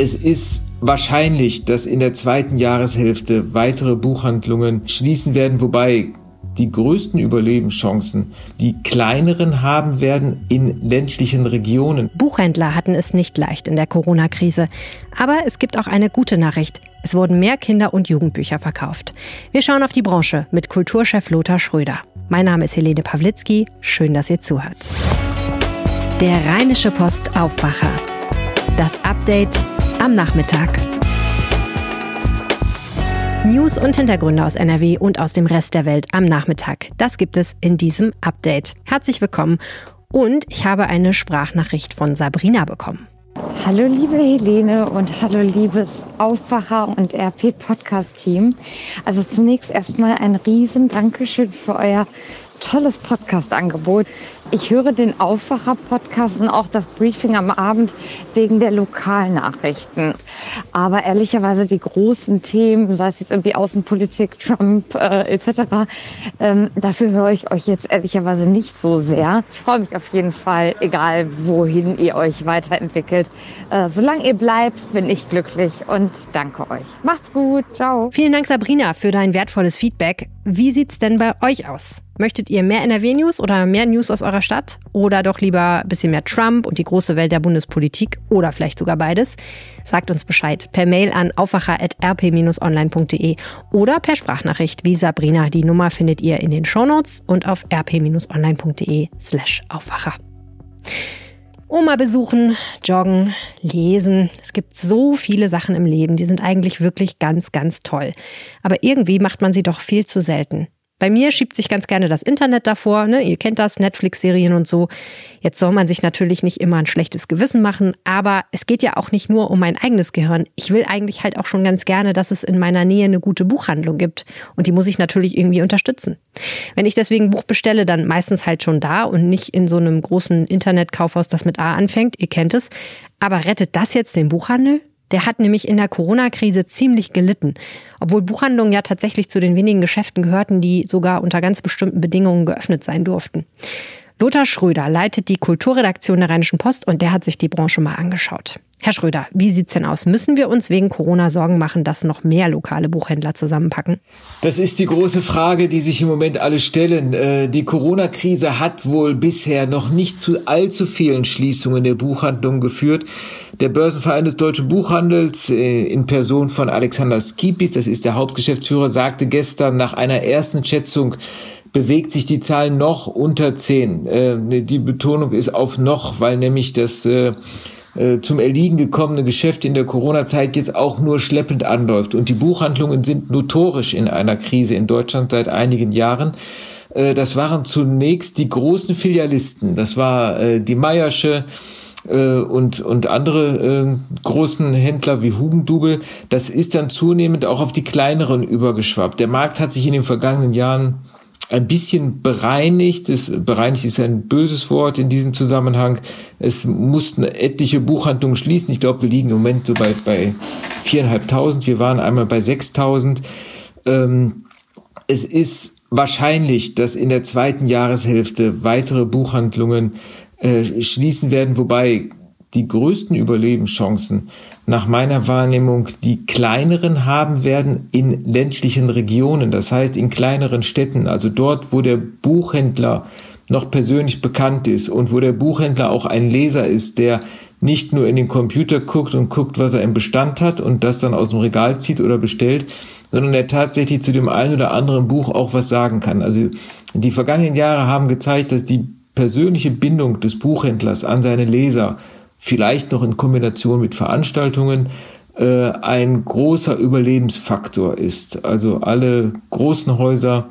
Es ist wahrscheinlich, dass in der zweiten Jahreshälfte weitere Buchhandlungen schließen werden, wobei die größten Überlebenschancen die kleineren haben werden in ländlichen Regionen. Buchhändler hatten es nicht leicht in der Corona-Krise. Aber es gibt auch eine gute Nachricht. Es wurden mehr Kinder- und Jugendbücher verkauft. Wir schauen auf die Branche mit Kulturchef Lothar Schröder. Mein Name ist Helene Pawlitzki. Schön, dass ihr zuhört. Der Rheinische Post Aufwacher. Das Update am Nachmittag. News und Hintergründe aus NRW und aus dem Rest der Welt am Nachmittag. Das gibt es in diesem Update. Herzlich willkommen und ich habe eine Sprachnachricht von Sabrina bekommen. Hallo liebe Helene und hallo liebes Aufwacher und RP Podcast Team. Also zunächst erstmal ein riesen Dankeschön für euer tolles Podcast-Angebot. Ich höre den Aufwacher-Podcast und auch das Briefing am Abend wegen der Lokalnachrichten. Aber ehrlicherweise die großen Themen, sei es jetzt irgendwie Außenpolitik, Trump äh, etc., ähm, dafür höre ich euch jetzt ehrlicherweise nicht so sehr. Ich freue mich auf jeden Fall, egal wohin ihr euch weiterentwickelt. Äh, solange ihr bleibt, bin ich glücklich und danke euch. Macht's gut, ciao. Vielen Dank, Sabrina, für dein wertvolles Feedback. Wie sieht's denn bei euch aus? Möchtet ihr mehr NRW-News oder mehr News aus eurer Stadt? Oder doch lieber ein bisschen mehr Trump und die große Welt der Bundespolitik? Oder vielleicht sogar beides? Sagt uns Bescheid per Mail an aufwacher.rp-online.de oder per Sprachnachricht wie Sabrina. Die Nummer findet ihr in den Shownotes und auf rp-online.de slash Aufwacher. Oma besuchen, joggen, lesen. Es gibt so viele Sachen im Leben, die sind eigentlich wirklich ganz, ganz toll. Aber irgendwie macht man sie doch viel zu selten. Bei mir schiebt sich ganz gerne das Internet davor. Ne? Ihr kennt das, Netflix-Serien und so. Jetzt soll man sich natürlich nicht immer ein schlechtes Gewissen machen, aber es geht ja auch nicht nur um mein eigenes Gehirn. Ich will eigentlich halt auch schon ganz gerne, dass es in meiner Nähe eine gute Buchhandlung gibt. Und die muss ich natürlich irgendwie unterstützen. Wenn ich deswegen ein Buch bestelle, dann meistens halt schon da und nicht in so einem großen Internetkaufhaus, das mit A anfängt. Ihr kennt es. Aber rettet das jetzt den Buchhandel? Der hat nämlich in der Corona-Krise ziemlich gelitten. Obwohl Buchhandlungen ja tatsächlich zu den wenigen Geschäften gehörten, die sogar unter ganz bestimmten Bedingungen geöffnet sein durften. Lothar Schröder leitet die Kulturredaktion der Rheinischen Post und der hat sich die Branche mal angeschaut. Herr Schröder, wie sieht's denn aus? Müssen wir uns wegen Corona Sorgen machen, dass noch mehr lokale Buchhändler zusammenpacken? Das ist die große Frage, die sich im Moment alle stellen. Äh, die Corona-Krise hat wohl bisher noch nicht zu allzu vielen Schließungen der Buchhandlungen geführt. Der Börsenverein des deutschen Buchhandels äh, in Person von Alexander Skipis, das ist der Hauptgeschäftsführer, sagte gestern nach einer ersten Schätzung, bewegt sich die Zahl noch unter zehn. Äh, die Betonung ist auf noch, weil nämlich das äh, zum Erliegen gekommene Geschäft in der Corona-Zeit jetzt auch nur schleppend anläuft. Und die Buchhandlungen sind notorisch in einer Krise in Deutschland seit einigen Jahren. Äh, das waren zunächst die großen Filialisten. Das war äh, die Meiersche, und, und andere äh, großen Händler wie Hugendubel, das ist dann zunehmend auch auf die kleineren übergeschwappt. Der Markt hat sich in den vergangenen Jahren ein bisschen bereinigt. Das, bereinigt ist ein böses Wort in diesem Zusammenhang. Es mussten etliche Buchhandlungen schließen. Ich glaube, wir liegen im Moment so bei, bei viereinhalbtausend. Wir waren einmal bei sechstausend. Ähm, es ist wahrscheinlich, dass in der zweiten Jahreshälfte weitere Buchhandlungen äh, schließen werden, wobei die größten Überlebenschancen nach meiner Wahrnehmung die kleineren haben werden in ländlichen Regionen, das heißt in kleineren Städten, also dort, wo der Buchhändler noch persönlich bekannt ist und wo der Buchhändler auch ein Leser ist, der nicht nur in den Computer guckt und guckt, was er im Bestand hat und das dann aus dem Regal zieht oder bestellt, sondern der tatsächlich zu dem einen oder anderen Buch auch was sagen kann. Also die vergangenen Jahre haben gezeigt, dass die persönliche Bindung des Buchhändlers an seine Leser vielleicht noch in Kombination mit Veranstaltungen äh, ein großer Überlebensfaktor ist. Also alle großen Häuser,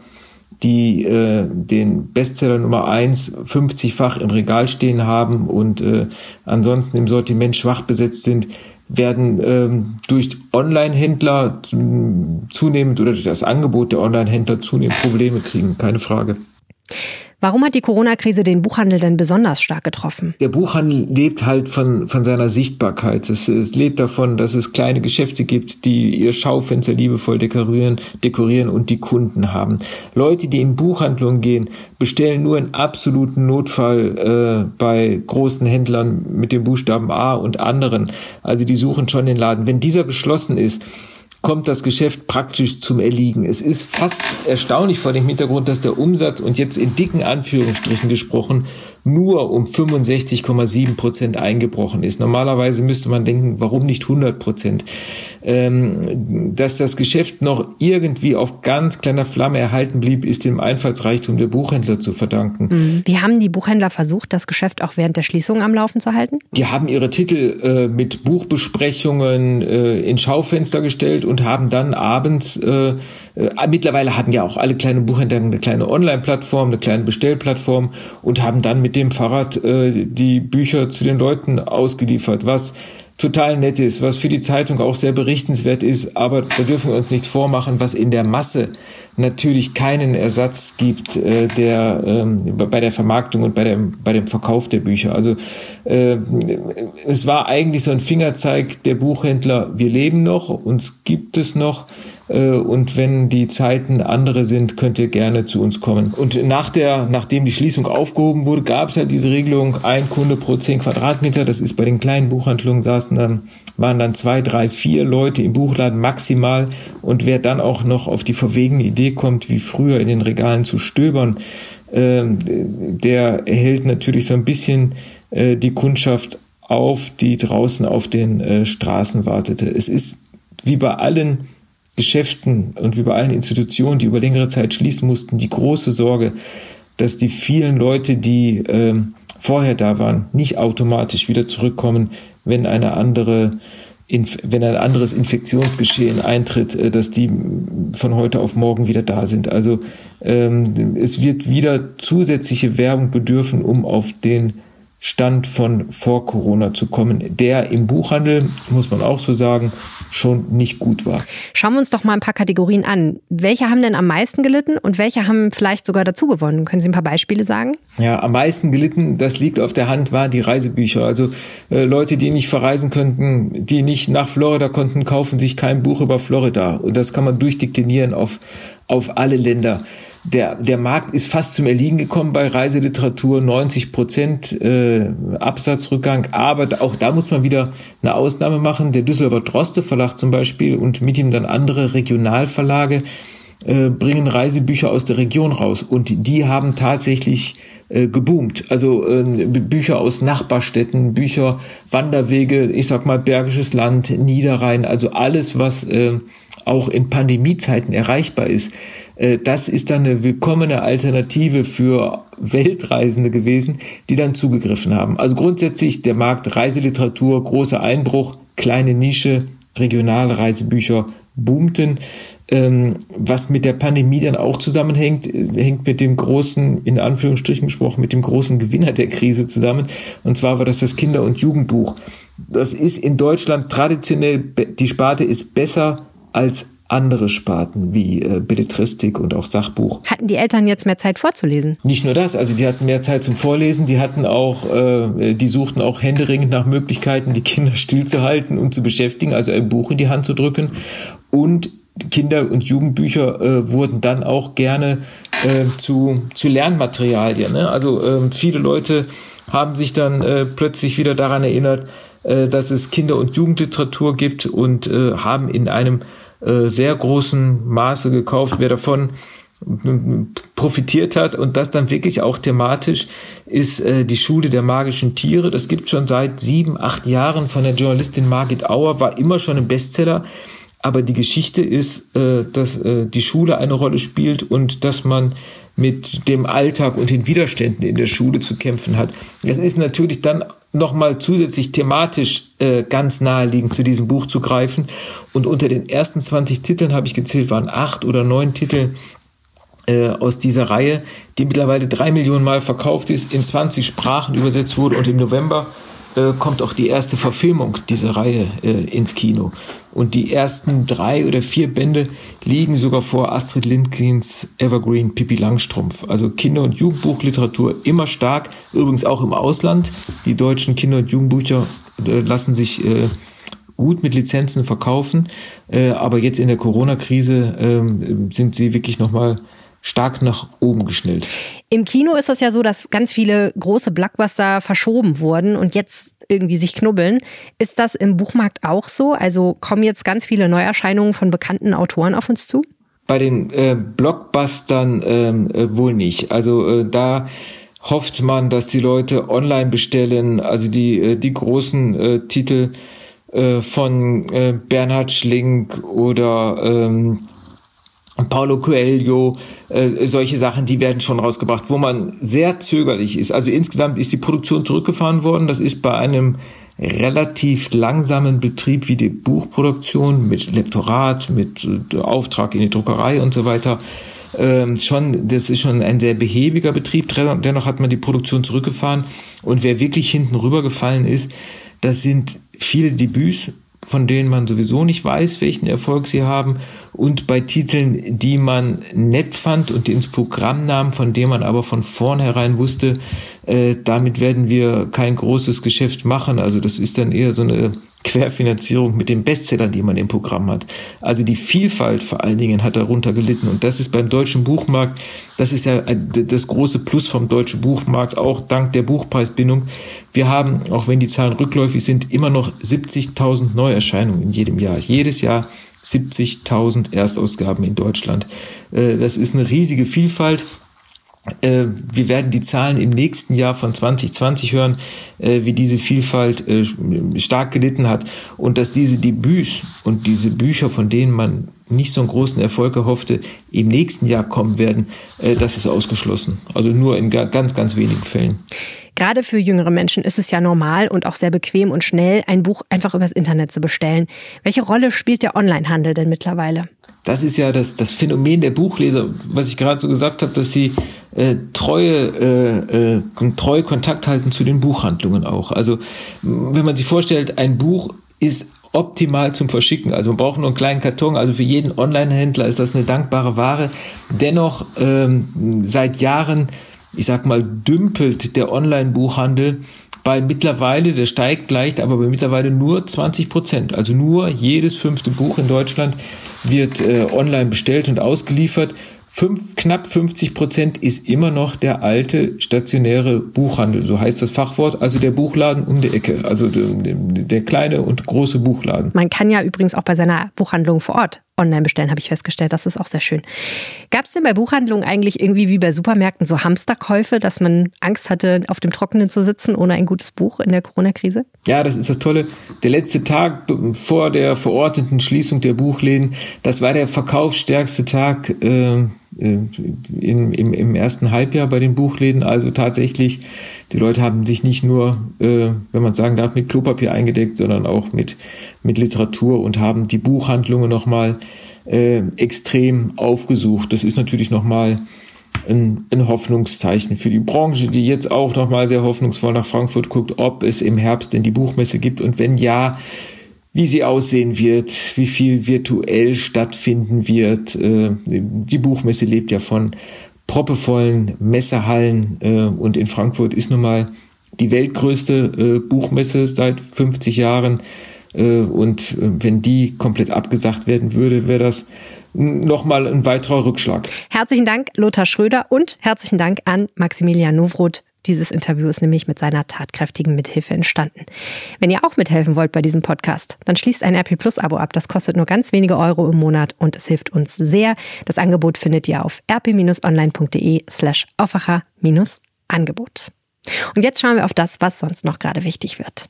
die äh, den Bestseller Nummer eins 50-fach im Regal stehen haben und äh, ansonsten im Sortiment schwach besetzt sind, werden ähm, durch Online-Händler zunehmend oder durch das Angebot der Online-Händler zunehmend Probleme kriegen, keine Frage. Warum hat die Corona-Krise den Buchhandel denn besonders stark getroffen? Der Buchhandel lebt halt von, von seiner Sichtbarkeit. Es, es lebt davon, dass es kleine Geschäfte gibt, die ihr Schaufenster liebevoll dekorieren, dekorieren und die Kunden haben. Leute, die in Buchhandlungen gehen, bestellen nur in absoluten Notfall äh, bei großen Händlern mit dem Buchstaben A und anderen. Also die suchen schon den Laden. Wenn dieser geschlossen ist, kommt das Geschäft praktisch zum Erliegen. Es ist fast erstaunlich vor dem Hintergrund, dass der Umsatz und jetzt in dicken Anführungsstrichen gesprochen nur um 65,7 Prozent eingebrochen ist. Normalerweise müsste man denken, warum nicht 100 Prozent? Ähm, dass das Geschäft noch irgendwie auf ganz kleiner Flamme erhalten blieb, ist dem Einfallsreichtum der Buchhändler zu verdanken. Mhm. Wie haben die Buchhändler versucht, das Geschäft auch während der Schließung am Laufen zu halten? Die haben ihre Titel äh, mit Buchbesprechungen äh, in Schaufenster gestellt und haben dann abends, äh, äh mittlerweile hatten ja auch alle kleinen Buchhändler eine kleine Online-Plattform, eine kleine Bestellplattform und haben dann mit dem Fahrrad äh, die Bücher zu den Leuten ausgeliefert, was total nett ist, was für die Zeitung auch sehr berichtenswert ist, aber da dürfen wir uns nichts vormachen, was in der Masse natürlich keinen Ersatz gibt äh, der, ähm, bei der Vermarktung und bei dem, bei dem Verkauf der Bücher. Also äh, es war eigentlich so ein Fingerzeig der Buchhändler, wir leben noch, uns gibt es noch äh, und wenn die Zeiten andere sind, könnt ihr gerne zu uns kommen. Und nach der, nachdem die Schließung aufgehoben wurde, gab es halt diese Regelung, ein Kunde pro zehn Quadratmeter. Das ist bei den kleinen Buchhandlungen saßen dann, waren dann zwei, drei, vier Leute im Buchladen maximal. Und wer dann auch noch auf die verwegene Idee kommt, wie früher in den Regalen zu stöbern, äh, der erhält natürlich so ein bisschen äh, die Kundschaft auf, die draußen auf den äh, Straßen wartete. Es ist wie bei allen Geschäften und wie bei allen Institutionen, die über längere Zeit schließen mussten, die große Sorge, dass die vielen Leute, die äh, vorher da waren, nicht automatisch wieder zurückkommen, wenn eine andere wenn ein anderes Infektionsgeschehen eintritt, äh, dass die von heute auf morgen wieder da sind. Also ähm, es wird wieder zusätzliche Werbung bedürfen, um auf den Stand von vor Corona zu kommen, der im Buchhandel, muss man auch so sagen, schon nicht gut war. Schauen wir uns doch mal ein paar Kategorien an. Welche haben denn am meisten gelitten und welche haben vielleicht sogar dazu gewonnen? Können Sie ein paar Beispiele sagen? Ja, am meisten gelitten, das liegt auf der Hand, waren die Reisebücher. Also äh, Leute, die nicht verreisen könnten, die nicht nach Florida konnten, kaufen sich kein Buch über Florida. Und das kann man durchdeklinieren auf, auf alle Länder der, der Markt ist fast zum Erliegen gekommen bei Reiseliteratur, 90 Prozent äh, Absatzrückgang, aber auch da muss man wieder eine Ausnahme machen. Der Düsseldorfer Droste Verlag zum Beispiel und mit ihm dann andere Regionalverlage äh, bringen Reisebücher aus der Region raus und die haben tatsächlich äh, geboomt. Also äh, Bücher aus Nachbarstädten, Bücher, Wanderwege, ich sag mal Bergisches Land, Niederrhein, also alles, was äh, auch in Pandemiezeiten erreichbar ist das ist dann eine willkommene Alternative für Weltreisende gewesen, die dann zugegriffen haben. Also grundsätzlich der Markt Reiseliteratur, großer Einbruch, kleine Nische, regionale Reisebücher boomten. Ähm, was mit der Pandemie dann auch zusammenhängt, äh, hängt mit dem großen, in Anführungsstrichen gesprochen, mit dem großen Gewinner der Krise zusammen. Und zwar war das das Kinder- und Jugendbuch. Das ist in Deutschland traditionell, die Sparte ist besser als andere Sparten wie äh, Belletristik und auch Sachbuch. Hatten die Eltern jetzt mehr Zeit vorzulesen? Nicht nur das, also die hatten mehr Zeit zum Vorlesen, die hatten auch, äh, die suchten auch händeringend nach Möglichkeiten, die Kinder stillzuhalten und zu beschäftigen, also ein Buch in die Hand zu drücken. Und Kinder- und Jugendbücher äh, wurden dann auch gerne äh, zu, zu Lernmaterialien. Ne? Also äh, viele Leute haben sich dann äh, plötzlich wieder daran erinnert, äh, dass es Kinder- und Jugendliteratur gibt und äh, haben in einem äh, sehr großen Maße gekauft. Wer davon profitiert hat und das dann wirklich auch thematisch ist äh, die Schule der magischen Tiere. Das gibt schon seit sieben, acht Jahren von der Journalistin Margit Auer, war immer schon ein Bestseller. Aber die Geschichte ist, äh, dass äh, die Schule eine Rolle spielt und dass man mit dem Alltag und den Widerständen in der Schule zu kämpfen hat. Es ist natürlich dann nochmal zusätzlich thematisch äh, ganz naheliegend zu diesem Buch zu greifen. Und unter den ersten 20 Titeln habe ich gezählt, waren acht oder neun Titel äh, aus dieser Reihe, die mittlerweile drei Millionen Mal verkauft ist, in 20 Sprachen übersetzt wurde und im November äh, kommt auch die erste Verfilmung dieser Reihe äh, ins Kino. Und die ersten drei oder vier Bände liegen sogar vor Astrid Lindgrens Evergreen Pippi Langstrumpf. Also Kinder- und Jugendbuchliteratur immer stark, übrigens auch im Ausland. Die deutschen Kinder- und Jugendbücher äh, lassen sich äh, gut mit Lizenzen verkaufen, äh, aber jetzt in der Corona-Krise ähm, sind sie wirklich nochmal stark nach oben geschnellt. Im Kino ist das ja so, dass ganz viele große Blockbuster verschoben wurden und jetzt irgendwie sich knubbeln. Ist das im Buchmarkt auch so? Also kommen jetzt ganz viele Neuerscheinungen von bekannten Autoren auf uns zu? Bei den äh, Blockbustern ähm, äh, wohl nicht. Also äh, da hofft man, dass die Leute online bestellen, also die, äh, die großen äh, Titel äh, von Bernhard Schlink oder ähm, Paulo Coelho, äh, solche Sachen, die werden schon rausgebracht, wo man sehr zögerlich ist. Also insgesamt ist die Produktion zurückgefahren worden. Das ist bei einem relativ langsamen Betrieb wie die Buchproduktion mit Lektorat, mit äh, Auftrag in die Druckerei und so weiter. Ähm, schon, das ist schon ein sehr behäbiger Betrieb. Dennoch hat man die Produktion zurückgefahren. Und wer wirklich hinten rübergefallen ist, das sind viele Debüts von denen man sowieso nicht weiß, welchen Erfolg sie haben, und bei Titeln, die man nett fand und ins Programm nahm, von denen man aber von vornherein wusste, äh, damit werden wir kein großes Geschäft machen. Also das ist dann eher so eine Querfinanzierung mit den Bestsellern, die man im Programm hat. Also die Vielfalt vor allen Dingen hat darunter gelitten. Und das ist beim deutschen Buchmarkt, das ist ja das große Plus vom deutschen Buchmarkt, auch dank der Buchpreisbindung. Wir haben, auch wenn die Zahlen rückläufig sind, immer noch 70.000 Neuerscheinungen in jedem Jahr. Jedes Jahr 70.000 Erstausgaben in Deutschland. Äh, das ist eine riesige Vielfalt. Äh, wir werden die Zahlen im nächsten Jahr von 2020 hören, äh, wie diese Vielfalt äh, stark gelitten hat und dass diese Debüts und diese Bücher, von denen man nicht so einen großen Erfolg erhoffte, im nächsten Jahr kommen werden, das ist ausgeschlossen. Also nur in ganz, ganz wenigen Fällen. Gerade für jüngere Menschen ist es ja normal und auch sehr bequem und schnell, ein Buch einfach übers Internet zu bestellen. Welche Rolle spielt der Onlinehandel denn mittlerweile? Das ist ja das, das Phänomen der Buchleser, was ich gerade so gesagt habe, dass sie äh, treue, äh, äh, treue Kontakt halten zu den Buchhandlungen auch. Also wenn man sich vorstellt, ein Buch ist optimal zum Verschicken. Also man braucht nur einen kleinen Karton. Also für jeden Online-Händler ist das eine dankbare Ware. Dennoch ähm, seit Jahren, ich sag mal, dümpelt der Online-Buchhandel bei mittlerweile, der steigt leicht, aber bei mittlerweile nur 20 Prozent. Also nur jedes fünfte Buch in Deutschland wird äh, online bestellt und ausgeliefert. Fünf, knapp 50 Prozent ist immer noch der alte stationäre Buchhandel, so heißt das Fachwort, also der Buchladen um die Ecke, also der, der kleine und große Buchladen. Man kann ja übrigens auch bei seiner Buchhandlung vor Ort online bestellen, habe ich festgestellt. Das ist auch sehr schön. Gab es denn bei Buchhandlungen eigentlich irgendwie wie bei Supermärkten so Hamsterkäufe, dass man Angst hatte, auf dem Trockenen zu sitzen ohne ein gutes Buch in der Corona-Krise? Ja, das ist das Tolle. Der letzte Tag vor der verordneten Schließung der Buchläden, das war der verkaufsstärkste Tag äh, äh in, im, im ersten Halbjahr bei den Buchläden. Also tatsächlich, die Leute haben sich nicht nur, äh, wenn man sagen darf, mit Klopapier eingedeckt, sondern auch mit, mit Literatur und haben die Buchhandlungen nochmal äh, extrem aufgesucht. Das ist natürlich nochmal ein, ein Hoffnungszeichen für die Branche, die jetzt auch nochmal sehr hoffnungsvoll nach Frankfurt guckt, ob es im Herbst denn die Buchmesse gibt und wenn ja, wie sie aussehen wird, wie viel virtuell stattfinden wird. Äh, die Buchmesse lebt ja von proppevollen Messehallen äh, und in Frankfurt ist nun mal die weltgrößte äh, Buchmesse seit 50 Jahren. Und wenn die komplett abgesagt werden würde, wäre das nochmal ein weiterer Rückschlag. Herzlichen Dank, Lothar Schröder, und herzlichen Dank an Maximilian Nowroth dieses Interview ist nämlich mit seiner tatkräftigen Mithilfe entstanden. Wenn ihr auch mithelfen wollt bei diesem Podcast, dann schließt ein RP Plus Abo ab. Das kostet nur ganz wenige Euro im Monat und es hilft uns sehr. Das Angebot findet ihr auf rp-online.de slash Aufwacher-Angebot. Und jetzt schauen wir auf das, was sonst noch gerade wichtig wird.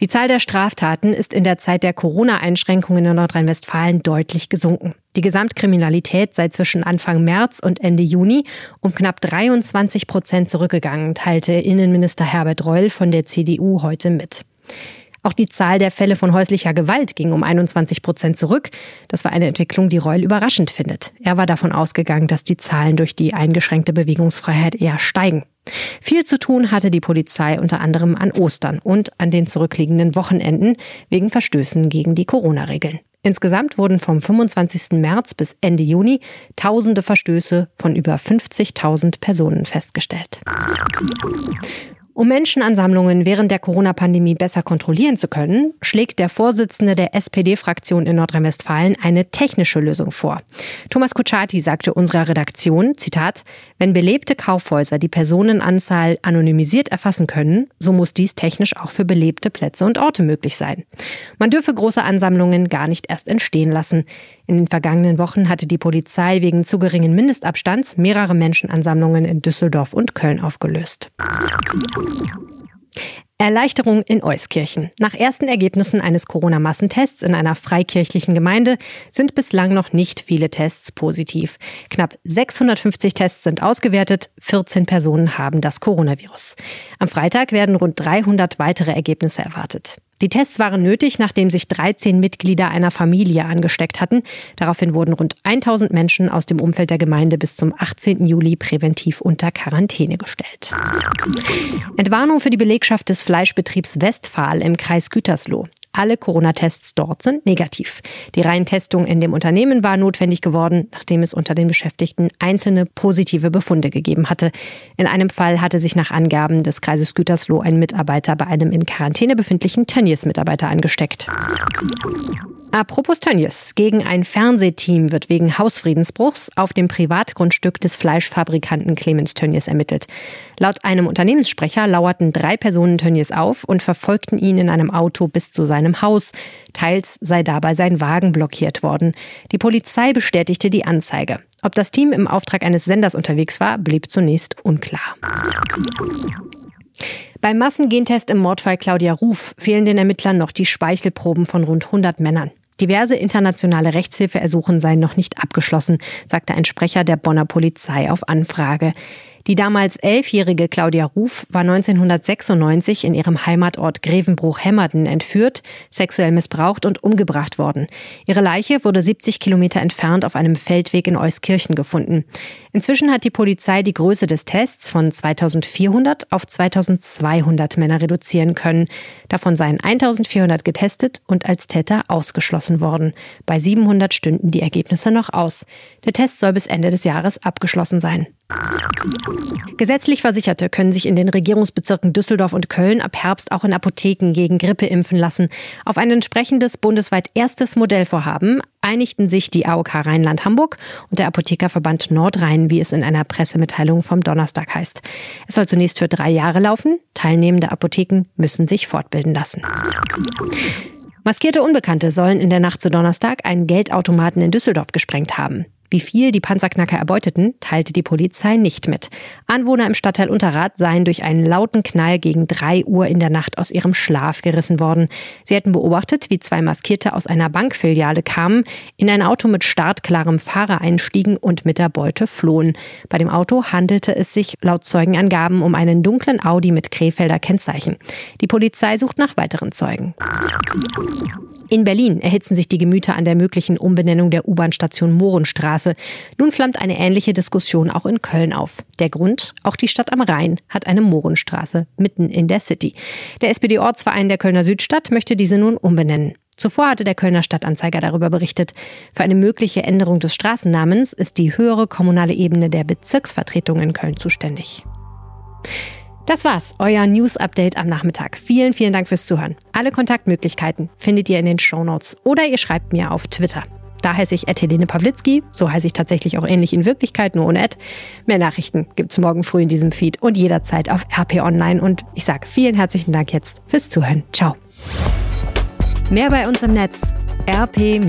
Die Zahl der Straftaten ist in der Zeit der Corona-Einschränkungen in Nordrhein-Westfalen deutlich gesunken. Die Gesamtkriminalität sei zwischen Anfang März und Ende Juni um knapp 23 Prozent zurückgegangen, teilte Innenminister Herbert Reul von der CDU heute mit. Auch die Zahl der Fälle von häuslicher Gewalt ging um 21 Prozent zurück. Das war eine Entwicklung, die Reul überraschend findet. Er war davon ausgegangen, dass die Zahlen durch die eingeschränkte Bewegungsfreiheit eher steigen. Viel zu tun hatte die Polizei unter anderem an Ostern und an den zurückliegenden Wochenenden wegen Verstößen gegen die Corona-Regeln. Insgesamt wurden vom 25. März bis Ende Juni tausende Verstöße von über 50.000 Personen festgestellt. Um Menschenansammlungen während der Corona-Pandemie besser kontrollieren zu können, schlägt der Vorsitzende der SPD-Fraktion in Nordrhein-Westfalen eine technische Lösung vor. Thomas Kutschaty sagte unserer Redaktion, Zitat, wenn belebte Kaufhäuser die Personenanzahl anonymisiert erfassen können, so muss dies technisch auch für belebte Plätze und Orte möglich sein. Man dürfe große Ansammlungen gar nicht erst entstehen lassen. In den vergangenen Wochen hatte die Polizei wegen zu geringen Mindestabstands mehrere Menschenansammlungen in Düsseldorf und Köln aufgelöst. Erleichterung in Euskirchen. Nach ersten Ergebnissen eines Corona-Massentests in einer freikirchlichen Gemeinde sind bislang noch nicht viele Tests positiv. Knapp 650 Tests sind ausgewertet, 14 Personen haben das Coronavirus. Am Freitag werden rund 300 weitere Ergebnisse erwartet. Die Tests waren nötig, nachdem sich 13 Mitglieder einer Familie angesteckt hatten. Daraufhin wurden rund 1000 Menschen aus dem Umfeld der Gemeinde bis zum 18. Juli präventiv unter Quarantäne gestellt. Entwarnung für die Belegschaft des Fleischbetriebs Westphal im Kreis Gütersloh. Alle Corona-Tests dort sind negativ. Die Reintestung in dem Unternehmen war notwendig geworden, nachdem es unter den Beschäftigten einzelne positive Befunde gegeben hatte. In einem Fall hatte sich nach Angaben des Kreises Gütersloh ein Mitarbeiter bei einem in Quarantäne befindlichen Tönnies-Mitarbeiter angesteckt. Apropos Tönnies. Gegen ein Fernsehteam wird wegen Hausfriedensbruchs auf dem Privatgrundstück des Fleischfabrikanten Clemens Tönnies ermittelt. Laut einem Unternehmenssprecher lauerten drei Personen Tönnies auf und verfolgten ihn in einem Auto bis zu seinem Haus. Teils sei dabei sein Wagen blockiert worden. Die Polizei bestätigte die Anzeige. Ob das Team im Auftrag eines Senders unterwegs war, blieb zunächst unklar. Beim Massengentest im Mordfall Claudia Ruf fehlen den Ermittlern noch die Speichelproben von rund 100 Männern. Diverse internationale Rechtshilfeersuchen seien noch nicht abgeschlossen, sagte ein Sprecher der Bonner Polizei auf Anfrage. Die damals elfjährige Claudia Ruf war 1996 in ihrem Heimatort Grevenbruch-Hemmerden entführt, sexuell missbraucht und umgebracht worden. Ihre Leiche wurde 70 Kilometer entfernt auf einem Feldweg in Euskirchen gefunden. Inzwischen hat die Polizei die Größe des Tests von 2400 auf 2200 Männer reduzieren können. Davon seien 1400 getestet und als Täter ausgeschlossen worden. Bei 700 stünden die Ergebnisse noch aus. Der Test soll bis Ende des Jahres abgeschlossen sein. Gesetzlich Versicherte können sich in den Regierungsbezirken Düsseldorf und Köln ab Herbst auch in Apotheken gegen Grippe impfen lassen. Auf ein entsprechendes bundesweit erstes Modellvorhaben einigten sich die AOK Rheinland-Hamburg und der Apothekerverband Nordrhein, wie es in einer Pressemitteilung vom Donnerstag heißt. Es soll zunächst für drei Jahre laufen. Teilnehmende Apotheken müssen sich fortbilden lassen. Maskierte Unbekannte sollen in der Nacht zu Donnerstag einen Geldautomaten in Düsseldorf gesprengt haben. Wie viel die Panzerknacker erbeuteten, teilte die Polizei nicht mit. Anwohner im Stadtteil Unterrad seien durch einen lauten Knall gegen drei Uhr in der Nacht aus ihrem Schlaf gerissen worden. Sie hätten beobachtet, wie zwei Maskierte aus einer Bankfiliale kamen, in ein Auto mit startklarem Fahrer einstiegen und mit der Beute flohen. Bei dem Auto handelte es sich laut Zeugenangaben um einen dunklen Audi mit Krefelder Kennzeichen. Die Polizei sucht nach weiteren Zeugen. In Berlin erhitzen sich die Gemüter an der möglichen Umbenennung der U-Bahn-Station Mohrenstraße. Nun flammt eine ähnliche Diskussion auch in Köln auf. Der Grund? Auch die Stadt am Rhein hat eine Mohrenstraße mitten in der City. Der SPD-Ortsverein der Kölner Südstadt möchte diese nun umbenennen. Zuvor hatte der Kölner Stadtanzeiger darüber berichtet. Für eine mögliche Änderung des Straßennamens ist die höhere kommunale Ebene der Bezirksvertretung in Köln zuständig. Das war's, euer News-Update am Nachmittag. Vielen, vielen Dank fürs Zuhören. Alle Kontaktmöglichkeiten findet ihr in den Shownotes oder ihr schreibt mir auf Twitter. Da heiße ich Helene Pawlitzki, so heiße ich tatsächlich auch ähnlich in Wirklichkeit, nur ohne Ad. Mehr Nachrichten gibt's morgen früh in diesem Feed und jederzeit auf RP Online. Und ich sage vielen herzlichen Dank jetzt fürs Zuhören. Ciao. Mehr bei uns im Netz rp-online.de